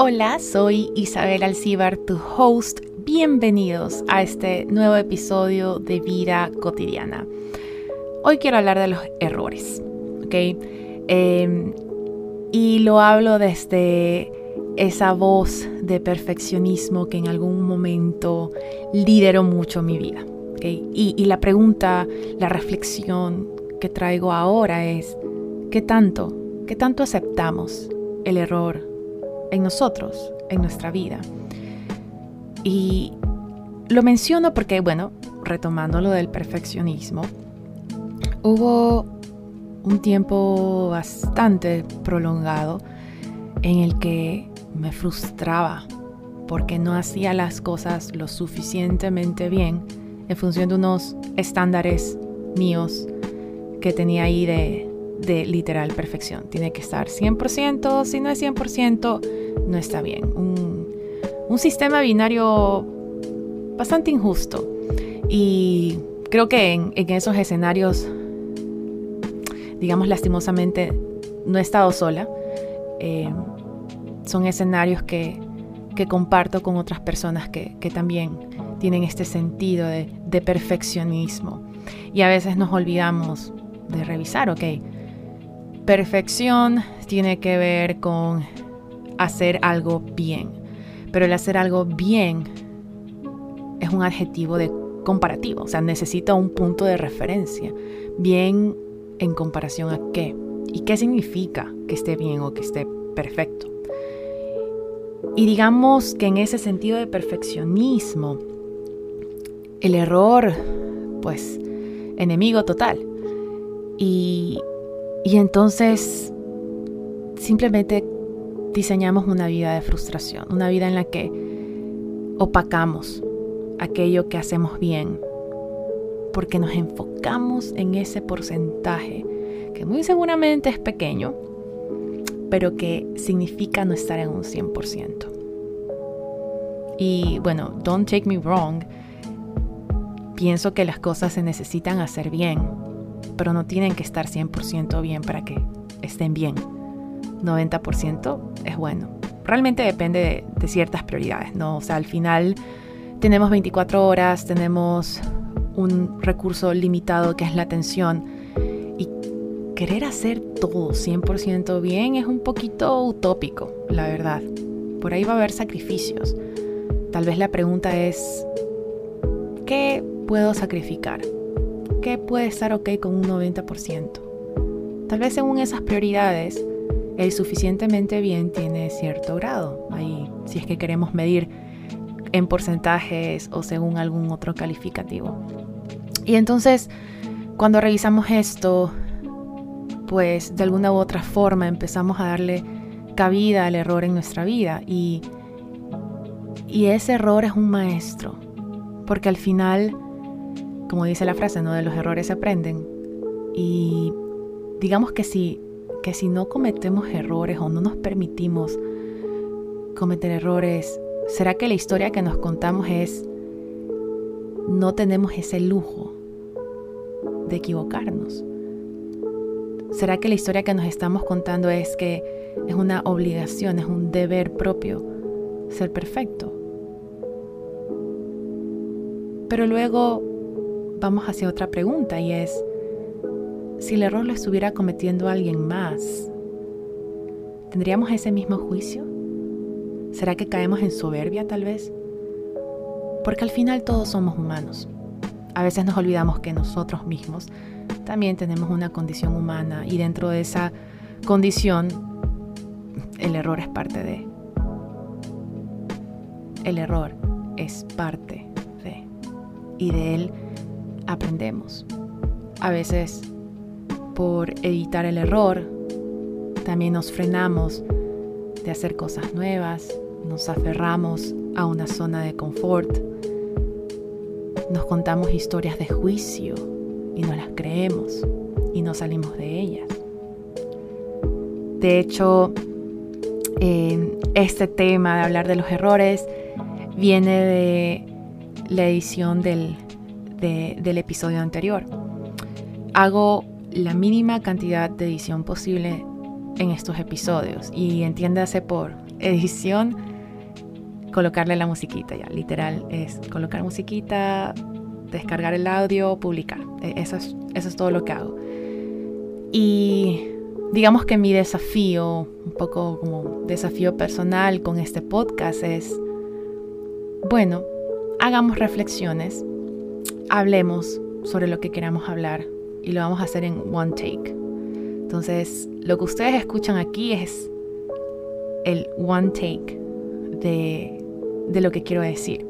Hola, soy Isabel Alcibar, tu host. Bienvenidos a este nuevo episodio de Vida Cotidiana. Hoy quiero hablar de los errores, ¿ok? Em, y lo hablo desde esa voz de perfeccionismo que en algún momento lideró mucho mi vida. Y, y la pregunta, la reflexión que traigo ahora es, ¿qué tanto, qué tanto aceptamos el error en nosotros, en nuestra vida? Y lo menciono porque, bueno, retomando lo del perfeccionismo, hubo un tiempo bastante prolongado en el que me frustraba porque no hacía las cosas lo suficientemente bien en función de unos estándares míos que tenía ahí de, de literal perfección. Tiene que estar 100%, si no es 100%, no está bien. Un, un sistema binario bastante injusto. Y creo que en, en esos escenarios, digamos lastimosamente, no he estado sola. Eh, son escenarios que, que, comparto con otras personas que, que también tienen este sentido de, de, perfeccionismo. Y a veces nos olvidamos de revisar, ok, perfección tiene que ver con hacer algo bien, pero el hacer algo bien es un adjetivo de comparativo, o sea, necesita un punto de referencia. Bien en comparación a qué y qué significa que esté bien o que esté perfecto. Y digamos que en ese sentido de perfeccionismo, el error, pues, enemigo total. Y, y entonces simplemente diseñamos una vida de frustración, una vida en la que opacamos aquello que hacemos bien, porque nos enfocamos en ese porcentaje que muy seguramente es pequeño, pero que significa no estar en un 100%. Y bueno, don't take me wrong, pienso que las cosas se necesitan hacer bien, pero no tienen que estar 100% bien para que estén bien. 90% es bueno. Realmente depende de, ciertas prioridades, ¿no? O sea, al final tenemos 24 horas, tenemos un recurso limitado que es la atención y querer hacer todo 100% bien es un poquito utópico, la verdad. Por ahí va a haber sacrificios. Tal vez la pregunta es, ¿qué puedo sacrificar? ¿Qué puede estar ok con un 90%? Tal vez según esas prioridades, el suficientemente bien tiene cierto grado. Ahí, si es que queremos medir en porcentajes o según algún otro calificativo. Y entonces, cuando revisamos esto, pues de alguna u otra forma empezamos a darle cabida al error en nuestra vida y, y ese error es un maestro, porque al final, como dice la frase, ¿no? De los errores se aprenden. Y digamos que si, que si no cometemos errores o no nos permitimos cometer errores ¿Será que la historia que nos contamos es, no tenemos ese lujo de equivocarnos? ¿Será que la historia que nos estamos contando es que es una obligación, es un deber propio ser perfecto? Pero luego vamos hacia otra pregunta y es, si el error lo estuviera cometiendo alguien más, ¿tendríamos ese mismo juicio? ¿Será que caemos en soberbia tal vez? Porque al final todos somos humanos. A veces nos olvidamos que nosotros mismos también tenemos una condición humana y dentro de esa condición el error es parte de. El error es parte de. Y de él aprendemos. A veces por evitar el error también nos frenamos de hacer cosas nuevas, nos aferramos a una zona de confort, nos contamos historias de juicio y no las creemos y no salimos de ellas. De hecho, este tema de hablar de los errores viene de la edición del, de, del episodio anterior. Hago la mínima cantidad de edición posible en estos episodios y entiéndase por edición, colocarle la musiquita ya, literal, es colocar musiquita, descargar el audio, publicar. E, eso es, eso es todo lo que hago. Y digamos que mi desafío, un poco como desafío personal con este podcast es, bueno, hagamos reflexiones, hablemos sobre lo que queramos hablar y lo vamos a hacer en one take. Entonces, lo que ustedes escuchan aquí es el one take de, lo que quiero decir.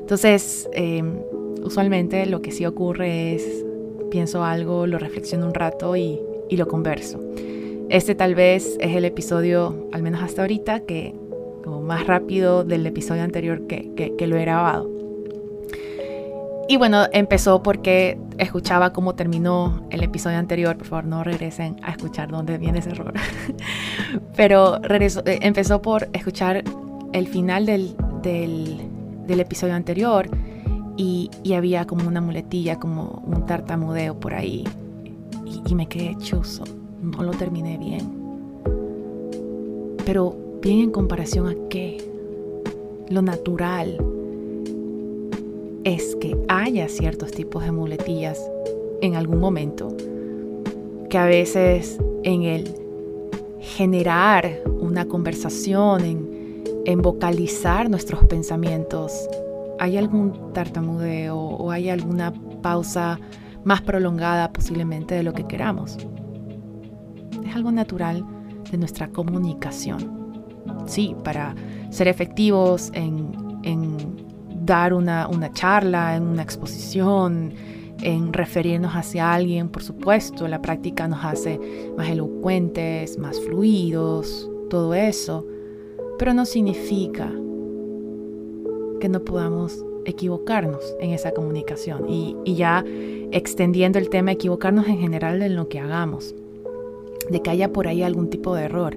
Entonces, em, usualmente lo que sí ocurre es, pienso algo, lo reflexiono un rato y, lo converso. Este tal vez es el episodio, al menos hasta ahorita, que como más rápido del episodio anterior que, que lo he grabado. Y bueno, empezó porque escuchaba cómo terminó el episodio anterior. Por favor, no regresen a escuchar dónde viene ese error. Pero eh, empezó por escuchar el final del, episodio anterior y, había como una muletilla, como un tartamudeo por ahí. Y, y me quedé chuzo. No lo terminé bien. Pero bien en comparación a qué? Lo natural es que haya ciertos tipos de muletillas en algún momento, que a veces en el generar una conversación, en, vocalizar nuestros pensamientos, hay algún tartamudeo o hay alguna pausa más prolongada posiblemente de lo que queramos. Es algo natural de nuestra comunicación. Sí, para ser efectivos en, dar una, charla, en una exposición, en referirnos hacia alguien, por supuesto, la práctica nos hace más elocuentes, más fluidos, todo eso, pero no significa que no podamos equivocarnos en esa comunicación y, y, ya extendiendo el tema, equivocarnos en general en lo que hagamos, de que haya por ahí algún tipo de error.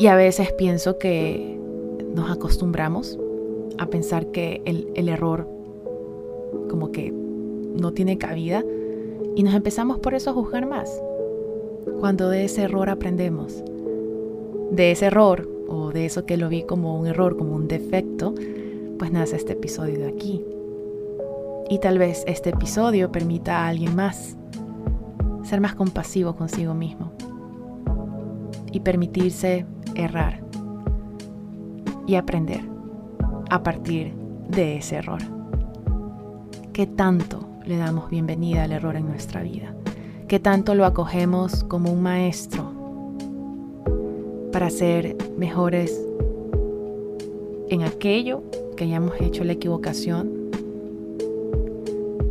Y a veces pienso que nos acostumbramos a pensar que el, error como que no tiene cabida y nos empezamos por eso a juzgar más. Cuando de ese error aprendemos, de ese error o de eso que lo vi como un error, como un defecto, pues nace este episodio de aquí. Y tal vez este episodio permita a alguien más ser más compasivo consigo mismo y permitirse errar y aprender a partir de ese error. ¿Qué tanto le damos bienvenida al error en nuestra vida? ¿Qué tanto lo acogemos como un maestro para ser mejores en aquello que hayamos hecho la equivocación?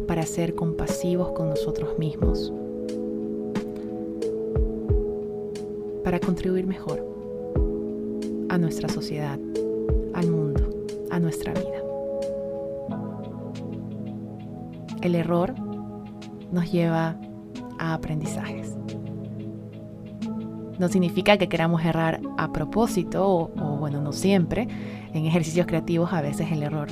Para ser compasivos con nosotros mismos. Para contribuir mejor a nuestra sociedad nuestra vida. El error nos lleva a aprendizajes. No significa que queramos errar a propósito o, bueno, no siempre. En ejercicios creativos a veces el error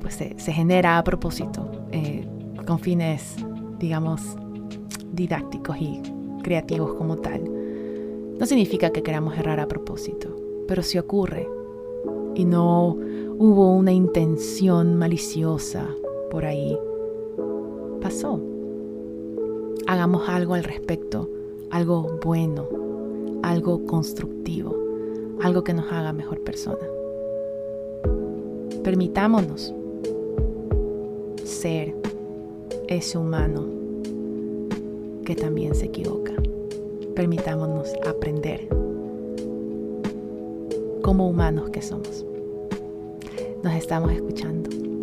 pues, se, genera a propósito eh, con fines, digamos, didácticos y creativos como tal. No significa que queramos errar a propósito, pero si ocurre, y no hubo una intención maliciosa por ahí. Pasó. Hagamos algo al respecto, algo bueno, algo constructivo, algo que nos haga mejor persona. Permitámonos ser ese humano que también se equivoca. Permitámonos aprender como humanos que somos. Nos estamos escuchando.